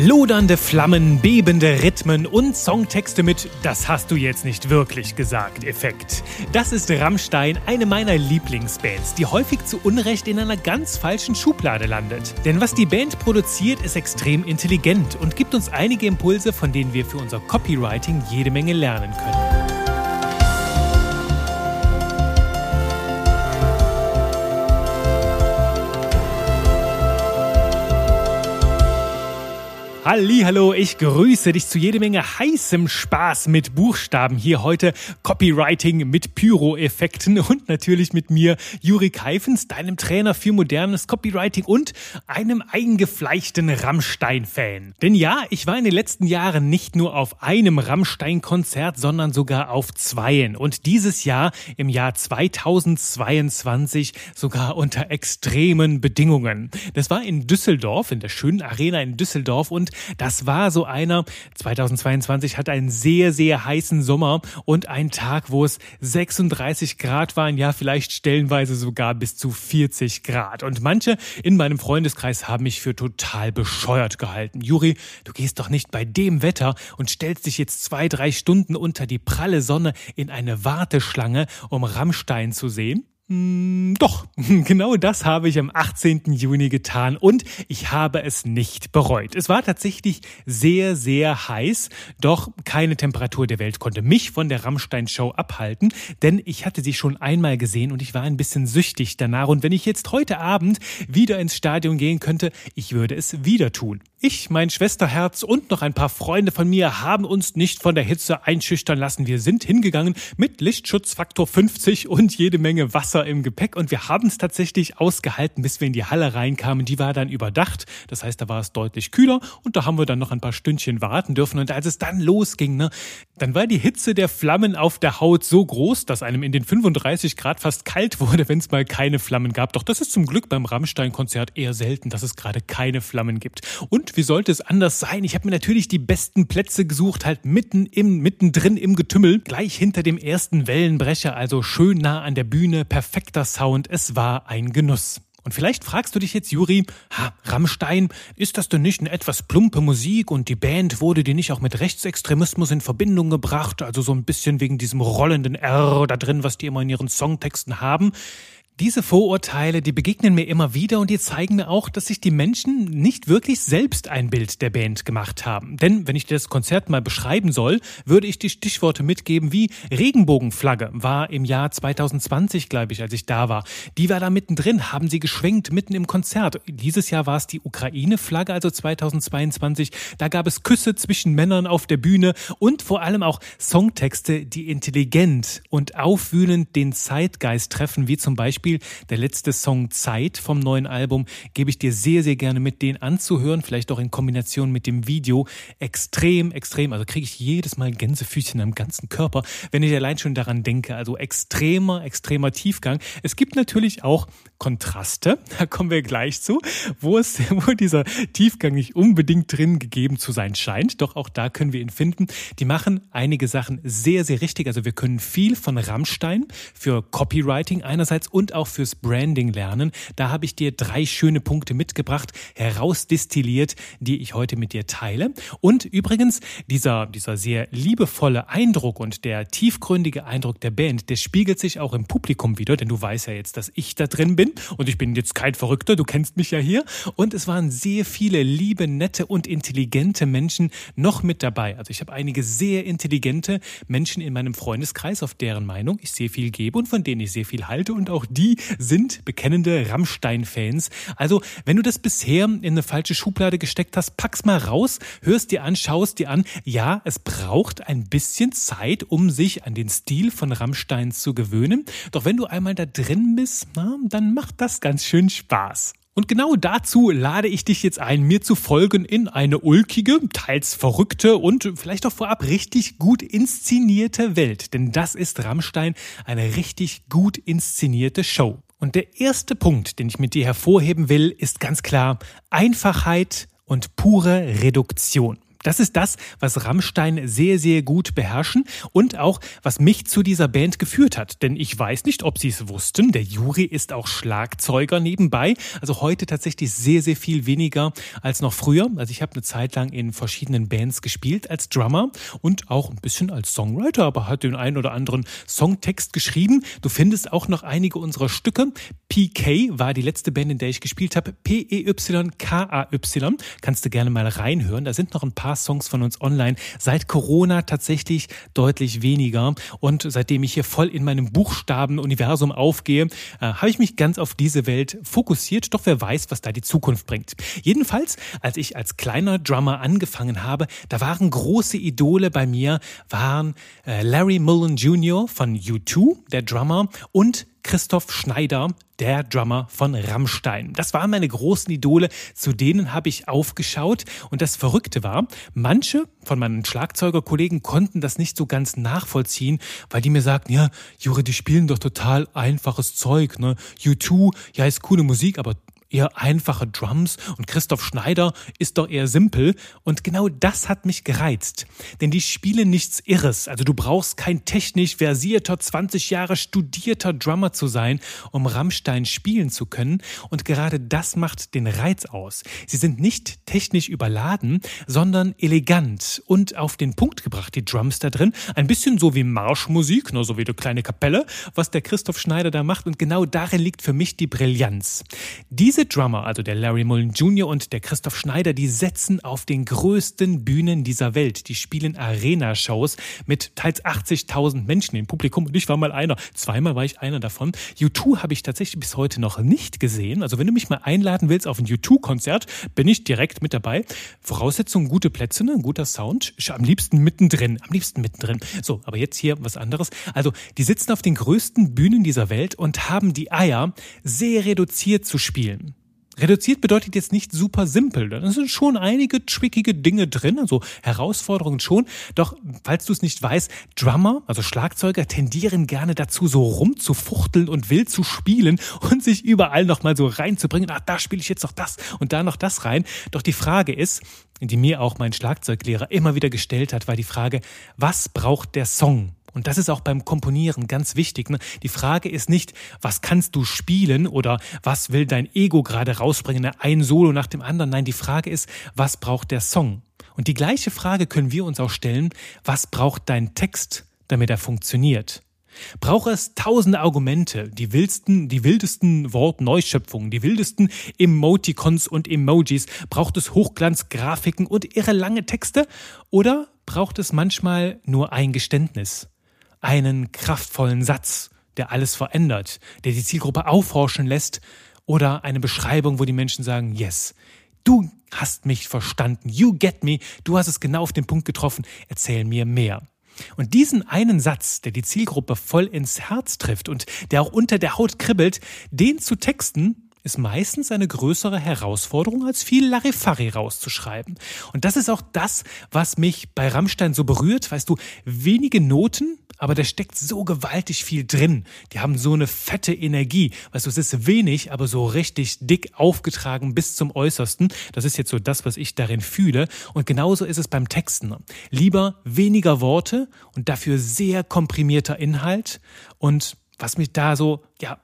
Lodernde Flammen, bebende Rhythmen und Songtexte mit Das hast du jetzt nicht wirklich gesagt Effekt. Das ist Rammstein, eine meiner Lieblingsbands, die häufig zu Unrecht in einer ganz falschen Schublade landet. Denn was die Band produziert, ist extrem intelligent und gibt uns einige Impulse, von denen wir für unser Copywriting jede Menge lernen können. Hallo, ich grüße dich zu jede Menge heißem Spaß mit Buchstaben. Hier heute Copywriting mit Pyro-Effekten und natürlich mit mir, Juri Keifens, deinem Trainer für modernes Copywriting und einem eingefleischten Rammstein-Fan. Denn ja, ich war in den letzten Jahren nicht nur auf einem Rammstein-Konzert, sondern sogar auf zweien. Und dieses Jahr, im Jahr 2022, sogar unter extremen Bedingungen. Das war in Düsseldorf, in der schönen Arena in Düsseldorf und das war so einer, 2022 hatte einen sehr, sehr heißen Sommer und einen Tag, wo es 36 Grad waren, ja vielleicht stellenweise sogar bis zu 40 Grad. Und manche in meinem Freundeskreis haben mich für total bescheuert gehalten. Juri, du gehst doch nicht bei dem Wetter und stellst dich jetzt zwei, drei Stunden unter die pralle Sonne in eine Warteschlange, um Rammstein zu sehen. Hm, doch, genau das habe ich am 18. Juni getan und ich habe es nicht bereut. Es war tatsächlich sehr, sehr heiß, doch keine Temperatur der Welt konnte mich von der Rammstein-Show abhalten, denn ich hatte sie schon einmal gesehen und ich war ein bisschen süchtig danach und wenn ich jetzt heute Abend wieder ins Stadion gehen könnte, ich würde es wieder tun. Ich, mein Schwesterherz und noch ein paar Freunde von mir haben uns nicht von der Hitze einschüchtern lassen. Wir sind hingegangen mit Lichtschutzfaktor 50 und jede Menge Wasser im Gepäck und wir haben es tatsächlich ausgehalten, bis wir in die Halle reinkamen. Die war dann überdacht. Das heißt, da war es deutlich kühler und da haben wir dann noch ein paar Stündchen warten dürfen. Und als es dann losging, ne, dann war die Hitze der Flammen auf der Haut so groß, dass einem in den 35 Grad fast kalt wurde, wenn es mal keine Flammen gab. Doch das ist zum Glück beim Rammstein-Konzert eher selten, dass es gerade keine Flammen gibt. Und wie sollte es anders sein? Ich habe mir natürlich die besten Plätze gesucht, halt mitten im, mittendrin im Getümmel, gleich hinter dem ersten Wellenbrecher, also schön nah an der Bühne, perfekter Sound. Es war ein Genuss. Und vielleicht fragst du dich jetzt, Juri, ha, Rammstein, ist das denn nicht eine etwas plumpe Musik und die Band wurde dir nicht auch mit Rechtsextremismus in Verbindung gebracht, also so ein bisschen wegen diesem rollenden R da drin, was die immer in ihren Songtexten haben? Diese Vorurteile, die begegnen mir immer wieder und die zeigen mir auch, dass sich die Menschen nicht wirklich selbst ein Bild der Band gemacht haben. Denn wenn ich das Konzert mal beschreiben soll, würde ich die Stichworte mitgeben wie Regenbogenflagge war im Jahr 2020, glaube ich, als ich da war. Die war da mittendrin, haben sie geschwenkt mitten im Konzert. Dieses Jahr war es die Ukraine-Flagge, also 2022. Da gab es Küsse zwischen Männern auf der Bühne und vor allem auch Songtexte, die intelligent und aufwühlend den Zeitgeist treffen, wie zum Beispiel Beispiel der letzte Song Zeit vom neuen Album gebe ich dir sehr, sehr gerne mit, den anzuhören, vielleicht auch in Kombination mit dem Video. Extrem, extrem, also kriege ich jedes Mal Gänsefüßchen am ganzen Körper, wenn ich allein schon daran denke. Also extremer, extremer Tiefgang. Es gibt natürlich auch Kontraste, da kommen wir gleich zu, wo es, wo dieser Tiefgang nicht unbedingt drin gegeben zu sein scheint. Doch auch da können wir ihn finden. Die machen einige Sachen sehr, sehr richtig. Also wir können viel von Rammstein für Copywriting einerseits und auch fürs Branding lernen. Da habe ich dir drei schöne Punkte mitgebracht, herausdestilliert, die ich heute mit dir teile. Und übrigens, dieser, dieser sehr liebevolle Eindruck und der tiefgründige Eindruck der Band, der spiegelt sich auch im Publikum wieder, denn du weißt ja jetzt, dass ich da drin bin und ich bin jetzt kein Verrückter, du kennst mich ja hier. Und es waren sehr viele liebe, nette und intelligente Menschen noch mit dabei. Also ich habe einige sehr intelligente Menschen in meinem Freundeskreis, auf deren Meinung ich sehr viel gebe und von denen ich sehr viel halte und auch die sind bekennende Rammstein-Fans. Also, wenn du das bisher in eine falsche Schublade gesteckt hast, pack's mal raus, hörst dir an, schaust dir an. Ja, es braucht ein bisschen Zeit, um sich an den Stil von Rammstein zu gewöhnen. Doch wenn du einmal da drin bist, na, dann macht das ganz schön Spaß. Und genau dazu lade ich dich jetzt ein, mir zu folgen in eine ulkige, teils verrückte und vielleicht auch vorab richtig gut inszenierte Welt. Denn das ist Rammstein, eine richtig gut inszenierte Show. Und der erste Punkt, den ich mit dir hervorheben will, ist ganz klar Einfachheit und pure Reduktion. Das ist das, was Rammstein sehr, sehr gut beherrschen und auch, was mich zu dieser Band geführt hat. Denn ich weiß nicht, ob Sie es wussten, der Juri ist auch Schlagzeuger nebenbei. Also heute tatsächlich sehr, sehr viel weniger als noch früher. Also ich habe eine Zeit lang in verschiedenen Bands gespielt als Drummer und auch ein bisschen als Songwriter, aber hat den einen oder anderen Songtext geschrieben. Du findest auch noch einige unserer Stücke. PK war die letzte Band, in der ich gespielt habe. P-E-Y-K-A-Y. Kannst du gerne mal reinhören. Da sind noch ein paar Songs von uns online. Seit Corona tatsächlich deutlich weniger. Und seitdem ich hier voll in meinem Buchstabenuniversum aufgehe, äh, habe ich mich ganz auf diese Welt fokussiert. Doch wer weiß, was da die Zukunft bringt. Jedenfalls, als ich als kleiner Drummer angefangen habe, da waren große Idole bei mir, waren äh, Larry Mullen Jr. von U2, der Drummer, und Christoph Schneider, der Drummer von Rammstein. Das waren meine großen Idole, zu denen habe ich aufgeschaut. Und das Verrückte war, manche von meinen Schlagzeugerkollegen konnten das nicht so ganz nachvollziehen, weil die mir sagten, ja, Jure, die spielen doch total einfaches Zeug, ne? U2, ja, ist coole Musik, aber eher einfache Drums und Christoph Schneider ist doch eher simpel und genau das hat mich gereizt. Denn die spielen nichts Irres, also du brauchst kein technisch versierter, 20 Jahre studierter Drummer zu sein, um Rammstein spielen zu können und gerade das macht den Reiz aus. Sie sind nicht technisch überladen, sondern elegant und auf den Punkt gebracht, die Drums da drin, ein bisschen so wie Marschmusik, nur so wie eine kleine Kapelle, was der Christoph Schneider da macht und genau darin liegt für mich die Brillanz. Diese diese Drummer, also der Larry Mullen Jr. und der Christoph Schneider, die setzen auf den größten Bühnen dieser Welt. Die spielen Arena-Shows mit teils 80.000 Menschen im Publikum und ich war mal einer. Zweimal war ich einer davon. U2 habe ich tatsächlich bis heute noch nicht gesehen. Also wenn du mich mal einladen willst auf ein U2-Konzert, bin ich direkt mit dabei. Voraussetzung gute Plätze, ne? guter Sound. Am liebsten mittendrin, am liebsten mittendrin. So, aber jetzt hier was anderes. Also die sitzen auf den größten Bühnen dieser Welt und haben die Eier, sehr reduziert zu spielen. Reduziert bedeutet jetzt nicht super simpel. Da sind schon einige trickige Dinge drin, also Herausforderungen schon. Doch, falls du es nicht weißt, Drummer, also Schlagzeuger, tendieren gerne dazu, so rumzufuchteln und wild zu spielen und sich überall nochmal so reinzubringen. Ach, da spiele ich jetzt noch das und da noch das rein. Doch die Frage ist, die mir auch mein Schlagzeuglehrer immer wieder gestellt hat, war die Frage, was braucht der Song? Und das ist auch beim Komponieren ganz wichtig. Ne? Die Frage ist nicht, was kannst du spielen oder was will dein Ego gerade rausbringen, ne? ein Solo nach dem anderen. Nein, die Frage ist, was braucht der Song? Und die gleiche Frage können wir uns auch stellen, was braucht dein Text, damit er funktioniert? Braucht es tausende Argumente, die wildsten, die wildesten Wortneuschöpfungen, die wildesten Emoticons und Emojis? Braucht es Hochglanzgrafiken und irre lange Texte? Oder braucht es manchmal nur ein Geständnis? Einen kraftvollen Satz, der alles verändert, der die Zielgruppe aufhorchen lässt oder eine Beschreibung, wo die Menschen sagen, yes, du hast mich verstanden, you get me, du hast es genau auf den Punkt getroffen, erzähl mir mehr. Und diesen einen Satz, der die Zielgruppe voll ins Herz trifft und der auch unter der Haut kribbelt, den zu texten, ist meistens eine größere Herausforderung, als viel Larifari rauszuschreiben. Und das ist auch das, was mich bei Rammstein so berührt. Weißt du, wenige Noten, aber da steckt so gewaltig viel drin. Die haben so eine fette Energie. Weißt du, es ist wenig, aber so richtig dick aufgetragen bis zum Äußersten. Das ist jetzt so das, was ich darin fühle. Und genauso ist es beim Texten. Lieber weniger Worte und dafür sehr komprimierter Inhalt. Und was mich da so, ja,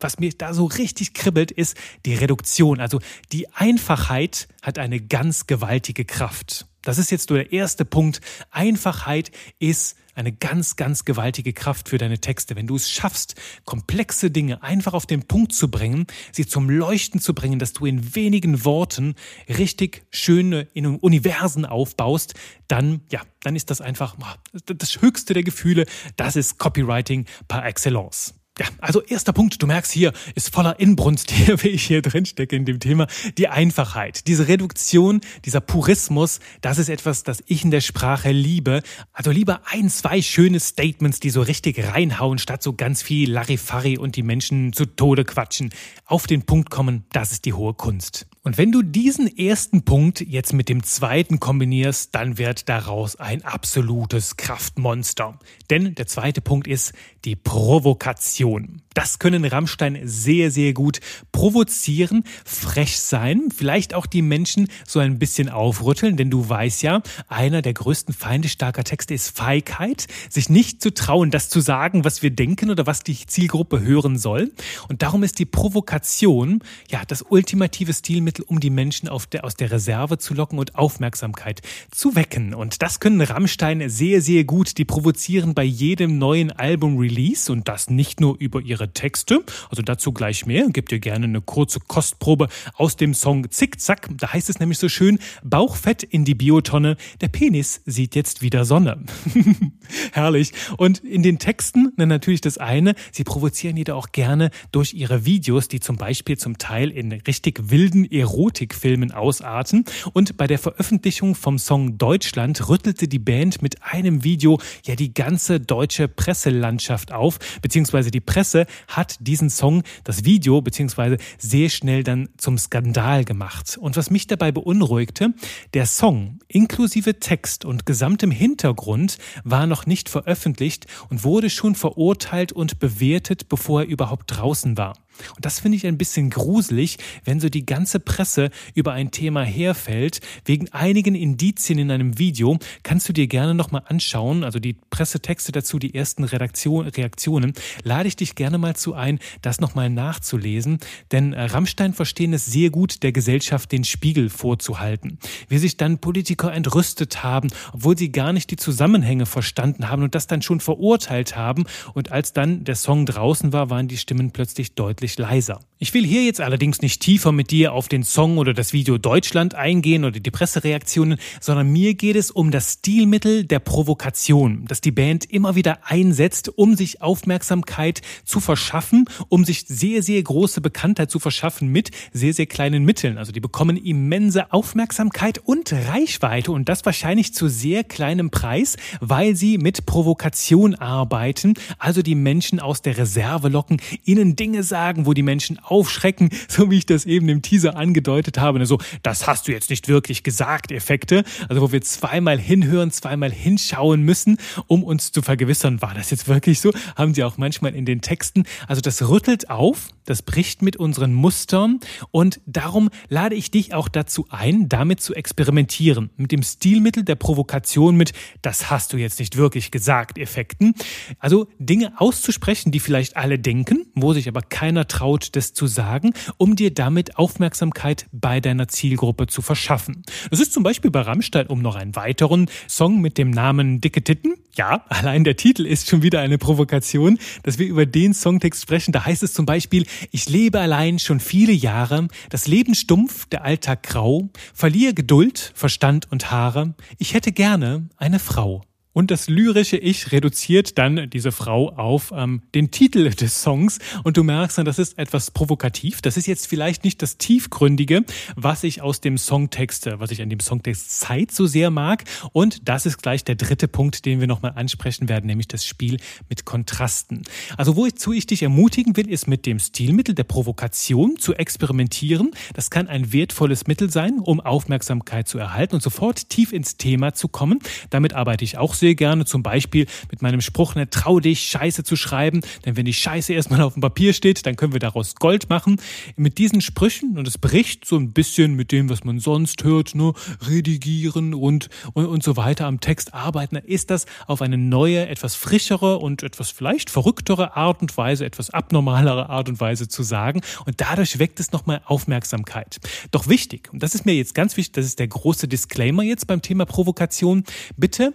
was mir da so richtig kribbelt, ist die Reduktion. Also die Einfachheit hat eine ganz gewaltige Kraft. Das ist jetzt nur der erste Punkt. Einfachheit ist eine ganz, ganz gewaltige Kraft für deine Texte. Wenn du es schaffst, komplexe Dinge einfach auf den Punkt zu bringen, sie zum Leuchten zu bringen, dass du in wenigen Worten richtig schöne Universen aufbaust, dann, ja, dann ist das einfach das höchste der Gefühle. Das ist Copywriting par excellence. Ja, also erster Punkt, du merkst hier, ist voller Inbrunst, wie ich hier drin stecke in dem Thema. Die Einfachheit, diese Reduktion, dieser Purismus, das ist etwas, das ich in der Sprache liebe. Also lieber ein, zwei schöne Statements, die so richtig reinhauen, statt so ganz viel Larifari und die Menschen zu Tode quatschen. Auf den Punkt kommen, das ist die hohe Kunst. Und wenn du diesen ersten Punkt jetzt mit dem zweiten kombinierst, dann wird daraus ein absolutes Kraftmonster. Denn der zweite Punkt ist die Provokation. Das können Rammstein sehr, sehr gut provozieren, frech sein, vielleicht auch die Menschen so ein bisschen aufrütteln, denn du weißt ja, einer der größten Feinde starker Texte ist Feigheit, sich nicht zu trauen, das zu sagen, was wir denken oder was die Zielgruppe hören soll. Und darum ist die Provokation ja das ultimative Stilmittel, um die Menschen der, aus der Reserve zu locken und Aufmerksamkeit zu wecken. Und das können Rammstein sehr, sehr gut. Die provozieren bei jedem neuen Album-Release und das nicht nur über ihre Texte, also dazu gleich mehr. Gebt ihr gerne eine kurze Kostprobe aus dem Song Zickzack. Da heißt es nämlich so schön, Bauchfett in die Biotonne, der Penis sieht jetzt wieder Sonne. Herrlich. Und in den Texten, na, natürlich das eine, sie provozieren jeder auch gerne durch ihre Videos, die zum Beispiel zum Teil in richtig wilden Erotikfilmen ausarten. Und bei der Veröffentlichung vom Song Deutschland rüttelte die Band mit einem Video ja die ganze deutsche Presselandschaft auf, beziehungsweise die Presse hat diesen Song, das Video, beziehungsweise sehr schnell dann zum Skandal gemacht. Und was mich dabei beunruhigte, der Song inklusive Text und gesamtem Hintergrund war noch nicht veröffentlicht und wurde schon verurteilt und bewertet, bevor er überhaupt draußen war. Und das finde ich ein bisschen gruselig, wenn so die ganze Presse über ein Thema herfällt. Wegen einigen Indizien in einem Video kannst du dir gerne nochmal anschauen, also die Pressetexte dazu, die ersten Redaktion, Reaktionen, lade ich dich gerne mal zu ein, das nochmal nachzulesen. Denn äh, Rammstein verstehen es sehr gut, der Gesellschaft den Spiegel vorzuhalten. Wie sich dann Politiker entrüstet haben, obwohl sie gar nicht die Zusammenhänge verstanden haben und das dann schon verurteilt haben. Und als dann der Song draußen war, waren die Stimmen plötzlich deutlich deutlich leiser. Ich will hier jetzt allerdings nicht tiefer mit dir auf den Song oder das Video Deutschland eingehen oder die Pressereaktionen, sondern mir geht es um das Stilmittel der Provokation, das die Band immer wieder einsetzt, um sich Aufmerksamkeit zu verschaffen, um sich sehr, sehr große Bekanntheit zu verschaffen mit sehr, sehr kleinen Mitteln. Also die bekommen immense Aufmerksamkeit und Reichweite und das wahrscheinlich zu sehr kleinem Preis, weil sie mit Provokation arbeiten, also die Menschen aus der Reserve locken, ihnen Dinge sagen, sagen, wo die Menschen aufschrecken, so wie ich das eben im Teaser angedeutet habe. Also, das hast du jetzt nicht wirklich gesagt, Effekte. Also, wo wir zweimal hinhören, zweimal hinschauen müssen, um uns zu vergewissern, war das jetzt wirklich so? Haben sie auch manchmal in den Texten. Also, das rüttelt auf, das bricht mit unseren Mustern und darum lade ich dich auch dazu ein, damit zu experimentieren. Mit dem Stilmittel der Provokation mit, das hast du jetzt nicht wirklich gesagt, Effekten. Also, Dinge auszusprechen, die vielleicht alle denken, wo sich aber keiner traut, das zu sagen, um dir damit Aufmerksamkeit bei deiner Zielgruppe zu verschaffen. Es ist zum Beispiel bei Rammstein um noch einen weiteren Song mit dem Namen Dicke Titten. Ja, allein der Titel ist schon wieder eine Provokation, dass wir über den Songtext sprechen. Da heißt es zum Beispiel, ich lebe allein schon viele Jahre, das Leben stumpf, der Alltag grau, verliere Geduld, Verstand und Haare. Ich hätte gerne eine Frau. Und das lyrische Ich reduziert dann diese Frau auf ähm, den Titel des Songs. Und du merkst dann, das ist etwas provokativ. Das ist jetzt vielleicht nicht das Tiefgründige, was ich aus dem Songtext, äh, was ich an dem Songtext Zeit so sehr mag. Und das ist gleich der dritte Punkt, den wir nochmal ansprechen werden, nämlich das Spiel mit Kontrasten. Also wozu ich dich ermutigen will, ist mit dem Stilmittel der Provokation zu experimentieren. Das kann ein wertvolles Mittel sein, um Aufmerksamkeit zu erhalten und sofort tief ins Thema zu kommen. Damit arbeite ich auch sehr sehr gerne, zum Beispiel mit meinem Spruch, ne, trau dich, Scheiße zu schreiben, denn wenn die Scheiße erstmal auf dem Papier steht, dann können wir daraus Gold machen. Mit diesen Sprüchen, und es bricht so ein bisschen mit dem, was man sonst hört, nur ne, redigieren und, und, und so weiter am Text arbeiten, ist das auf eine neue, etwas frischere und etwas vielleicht verrücktere Art und Weise, etwas abnormalere Art und Weise zu sagen. Und dadurch weckt es nochmal Aufmerksamkeit. Doch wichtig, und das ist mir jetzt ganz wichtig, das ist der große Disclaimer jetzt beim Thema Provokation, bitte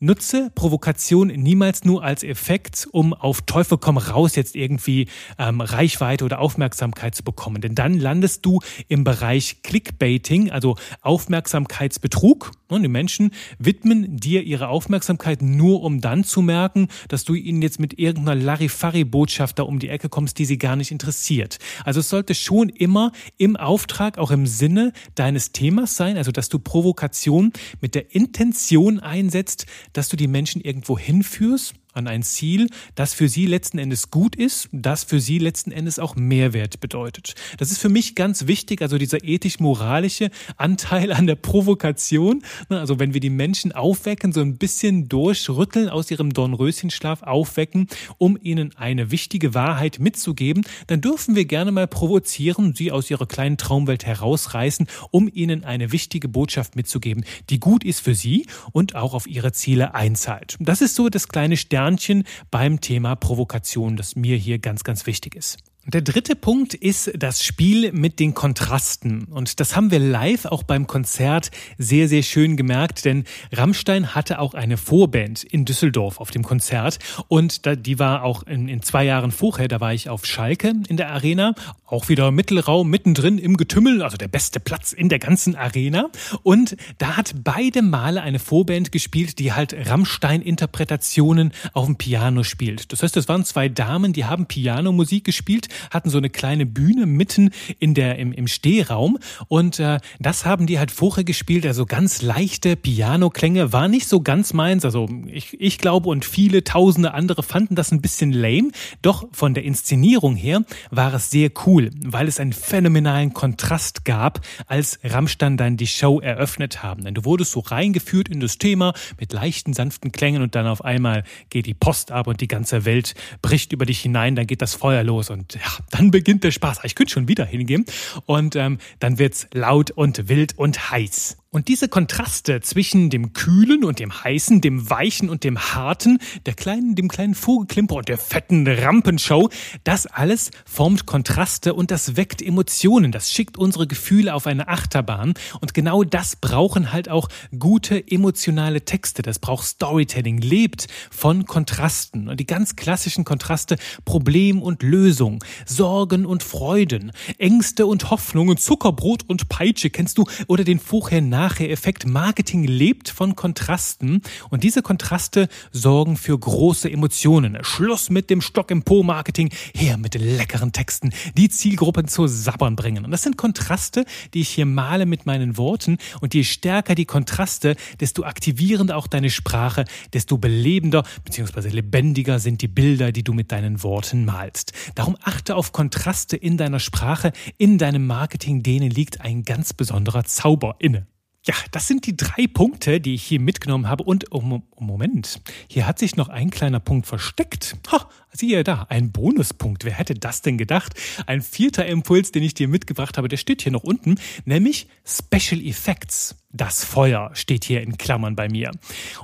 Nutze Provokation niemals nur als Effekt, um auf Teufel komm raus jetzt irgendwie ähm, Reichweite oder Aufmerksamkeit zu bekommen. Denn dann landest du im Bereich Clickbaiting, also Aufmerksamkeitsbetrug. Und die Menschen widmen dir ihre Aufmerksamkeit nur, um dann zu merken, dass du ihnen jetzt mit irgendeiner Larifari-Botschaft da um die Ecke kommst, die sie gar nicht interessiert. Also es sollte schon immer im Auftrag, auch im Sinne deines Themas sein, also dass du Provokation mit der Intention einsetzt, dass du die Menschen irgendwo hinführst, an ein Ziel, das für sie letzten Endes gut ist, das für sie letzten Endes auch Mehrwert bedeutet. Das ist für mich ganz wichtig, also dieser ethisch-moralische Anteil an der Provokation. Ne, also wenn wir die Menschen aufwecken, so ein bisschen durchrütteln, aus ihrem Dornröschenschlaf aufwecken, um ihnen eine wichtige Wahrheit mitzugeben, dann dürfen wir gerne mal provozieren, sie aus ihrer kleinen Traumwelt herausreißen, um ihnen eine wichtige Botschaft mitzugeben, die gut ist für sie und auch auf ihre Ziele einzahlt. Das ist so das kleine Sternchen beim Thema Provokation, das mir hier ganz, ganz wichtig ist. Der dritte Punkt ist das Spiel mit den Kontrasten. Und das haben wir live auch beim Konzert sehr, sehr schön gemerkt, denn Rammstein hatte auch eine Vorband in Düsseldorf auf dem Konzert. Und die war auch in, in zwei Jahren vorher, da war ich auf Schalke in der Arena, auch wieder Mittelraum mittendrin im Getümmel, also der beste Platz in der ganzen Arena. Und da hat beide Male eine Vorband gespielt, die halt Rammstein-Interpretationen auf dem Piano spielt. Das heißt, das waren zwei Damen, die haben Pianomusik gespielt hatten so eine kleine Bühne mitten in der, im, im Stehraum. Und äh, das haben die halt vorher gespielt, also ganz leichte Piano-Klänge, war nicht so ganz meins, also ich, ich glaube und viele tausende andere fanden das ein bisschen lame, doch von der Inszenierung her war es sehr cool, weil es einen phänomenalen Kontrast gab, als Rammstein dann die Show eröffnet haben. Denn du wurdest so reingeführt in das Thema mit leichten, sanften Klängen und dann auf einmal geht die Post ab und die ganze Welt bricht über dich hinein, dann geht das Feuer los und ja, dann beginnt der Spaß. Ich könnte schon wieder hingehen und ähm, dann wird's laut und wild und heiß. Und diese Kontraste zwischen dem Kühlen und dem Heißen, dem Weichen und dem Harten, der kleinen, dem kleinen Vogelklimper und der fetten Rampenshow, das alles formt Kontraste und das weckt Emotionen. Das schickt unsere Gefühle auf eine Achterbahn. Und genau das brauchen halt auch gute emotionale Texte. Das braucht Storytelling, lebt von Kontrasten. Und die ganz klassischen Kontraste, Problem und Lösung, Sorgen und Freuden, Ängste und Hoffnungen, Zuckerbrot und Peitsche, kennst du, oder den vorher Nachher-Effekt. Marketing lebt von Kontrasten und diese Kontraste sorgen für große Emotionen. Schluss mit dem Stock im Po-Marketing, her mit leckeren Texten, die Zielgruppen zu sabbern bringen. Und das sind Kontraste, die ich hier male mit meinen Worten und je stärker die Kontraste, desto aktivierender auch deine Sprache, desto belebender bzw. lebendiger sind die Bilder, die du mit deinen Worten malst. Darum achte auf Kontraste in deiner Sprache, in deinem Marketing, denen liegt ein ganz besonderer Zauber inne. Ja, das sind die drei Punkte, die ich hier mitgenommen habe. Und oh, Moment, hier hat sich noch ein kleiner Punkt versteckt. Ha, siehe da, ein Bonuspunkt. Wer hätte das denn gedacht? Ein vierter Impuls, den ich dir mitgebracht habe, der steht hier noch unten, nämlich Special Effects. Das Feuer steht hier in Klammern bei mir.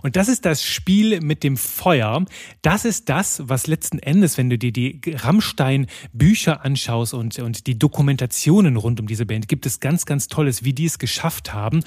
Und das ist das Spiel mit dem Feuer. Das ist das, was letzten Endes, wenn du dir die Rammstein-Bücher anschaust und, und die Dokumentationen rund um diese Band, gibt es ganz, ganz Tolles, wie die es geschafft haben.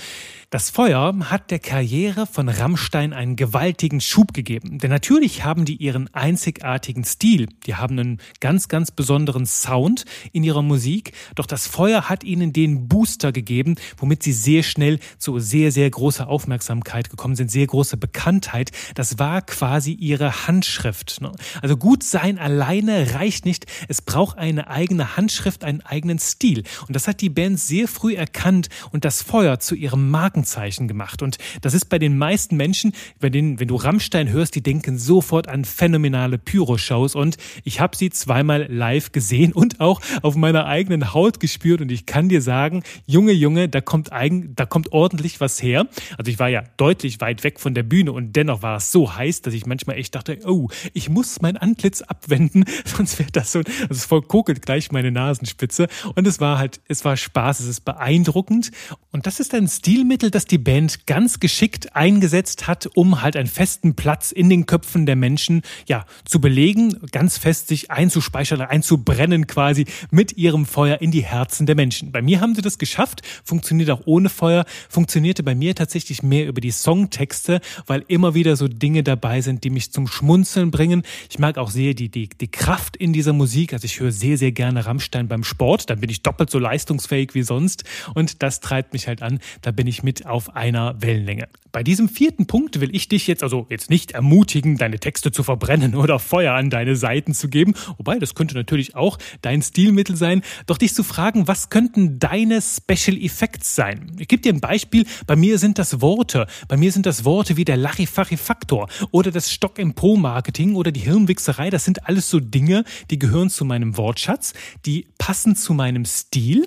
Das Feuer hat der Karriere von Rammstein einen gewaltigen Schub gegeben. Denn natürlich haben die ihren einzigartigen Stil. Die haben einen ganz, ganz besonderen Sound in ihrer Musik. Doch das Feuer hat ihnen den Booster gegeben, womit sie sehr schnell zu sehr, sehr großer Aufmerksamkeit gekommen sind, sehr große Bekanntheit. Das war quasi ihre Handschrift. Ne? Also gut sein alleine reicht nicht. Es braucht eine eigene Handschrift, einen eigenen Stil. Und das hat die Band sehr früh erkannt und das Feuer zu ihrem Markenzeichen gemacht. Und das ist bei den meisten Menschen, bei denen, wenn du Rammstein hörst, die denken sofort an phänomenale Pyro-Shows. Und ich habe sie zweimal live gesehen und auch auf meiner eigenen Haut gespürt. Und ich kann dir sagen, Junge, Junge, da kommt eigen, da kommt ordentlich ordentlich was her. Also ich war ja deutlich weit weg von der Bühne und dennoch war es so heiß, dass ich manchmal echt dachte, oh, ich muss mein Antlitz abwenden, sonst wäre das so, also es verkokelt gleich meine Nasenspitze. Und es war halt, es war Spaß, es ist beeindruckend. Und das ist ein Stilmittel, das die Band ganz geschickt eingesetzt hat, um halt einen festen Platz in den Köpfen der Menschen, ja, zu belegen, ganz fest sich einzuspeichern, einzubrennen quasi mit ihrem Feuer in die Herzen der Menschen. Bei mir haben sie das geschafft, funktioniert auch ohne Feuer, funktioniert funktionierte bei mir tatsächlich mehr über die Songtexte, weil immer wieder so Dinge dabei sind, die mich zum Schmunzeln bringen. Ich mag auch sehr die, die, die Kraft in dieser Musik. Also ich höre sehr, sehr gerne Rammstein beim Sport. Dann bin ich doppelt so leistungsfähig wie sonst. Und das treibt mich halt an. Da bin ich mit auf einer Wellenlänge. Bei diesem vierten Punkt will ich dich jetzt also jetzt nicht ermutigen, deine Texte zu verbrennen oder Feuer an deine Seiten zu geben, wobei das könnte natürlich auch dein Stilmittel sein, doch dich zu fragen, was könnten deine Special Effects sein? Ich gebe dir ein Beispiel, bei mir sind das Worte, bei mir sind das Worte wie der Larifari-Faktor oder das Stock im Po-Marketing oder die Hirnwichserei, das sind alles so Dinge, die gehören zu meinem Wortschatz, die passen zu meinem Stil,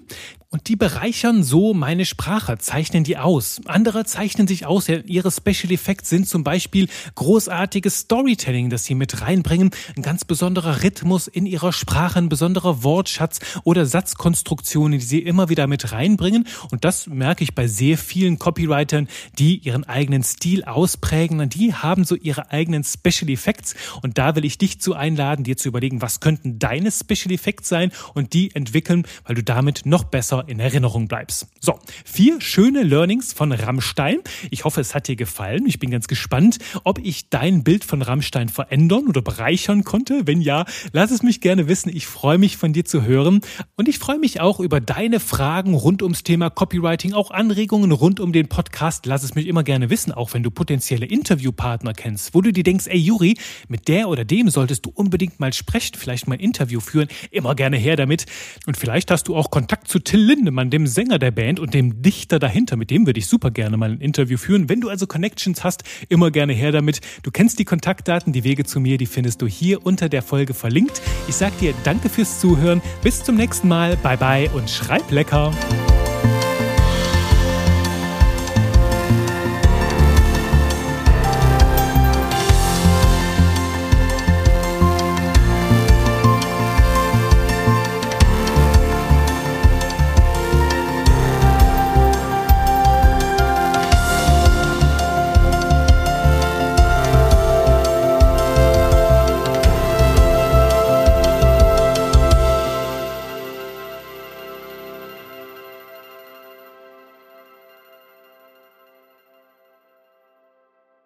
und die bereichern so meine Sprache, zeichnen die aus. Andere zeichnen sich aus, ihre Special Effects sind zum Beispiel großartiges Storytelling, das sie mit reinbringen, ein ganz besonderer Rhythmus in ihrer Sprache, ein besonderer Wortschatz oder Satzkonstruktionen, die sie immer wieder mit reinbringen. Und das merke ich bei sehr vielen Copywritern, die ihren eigenen Stil ausprägen. Und die haben so ihre eigenen Special Effects. Und da will ich dich zu einladen, dir zu überlegen, was könnten deine Special Effects sein und die entwickeln, weil du damit noch besser in Erinnerung bleibst. So, vier schöne Learnings von Rammstein. Ich hoffe, es hat dir gefallen. Ich bin ganz gespannt, ob ich dein Bild von Rammstein verändern oder bereichern konnte. Wenn ja, lass es mich gerne wissen. Ich freue mich von dir zu hören und ich freue mich auch über deine Fragen rund ums Thema Copywriting, auch Anregungen rund um den Podcast. Lass es mich immer gerne wissen, auch wenn du potenzielle Interviewpartner kennst, wo du dir denkst, ey Juri, mit der oder dem solltest du unbedingt mal sprechen, vielleicht mal ein Interview führen. Immer gerne her damit. Und vielleicht hast du auch Kontakt zu Till Lindemann, dem Sänger der Band und dem Dichter dahinter. Mit dem würde ich super gerne mal ein Interview führen. Wenn du also Connections hast, immer gerne her damit. Du kennst die Kontaktdaten, die Wege zu mir, die findest du hier unter der Folge verlinkt. Ich sag dir danke fürs Zuhören. Bis zum nächsten Mal. Bye bye und schreib lecker.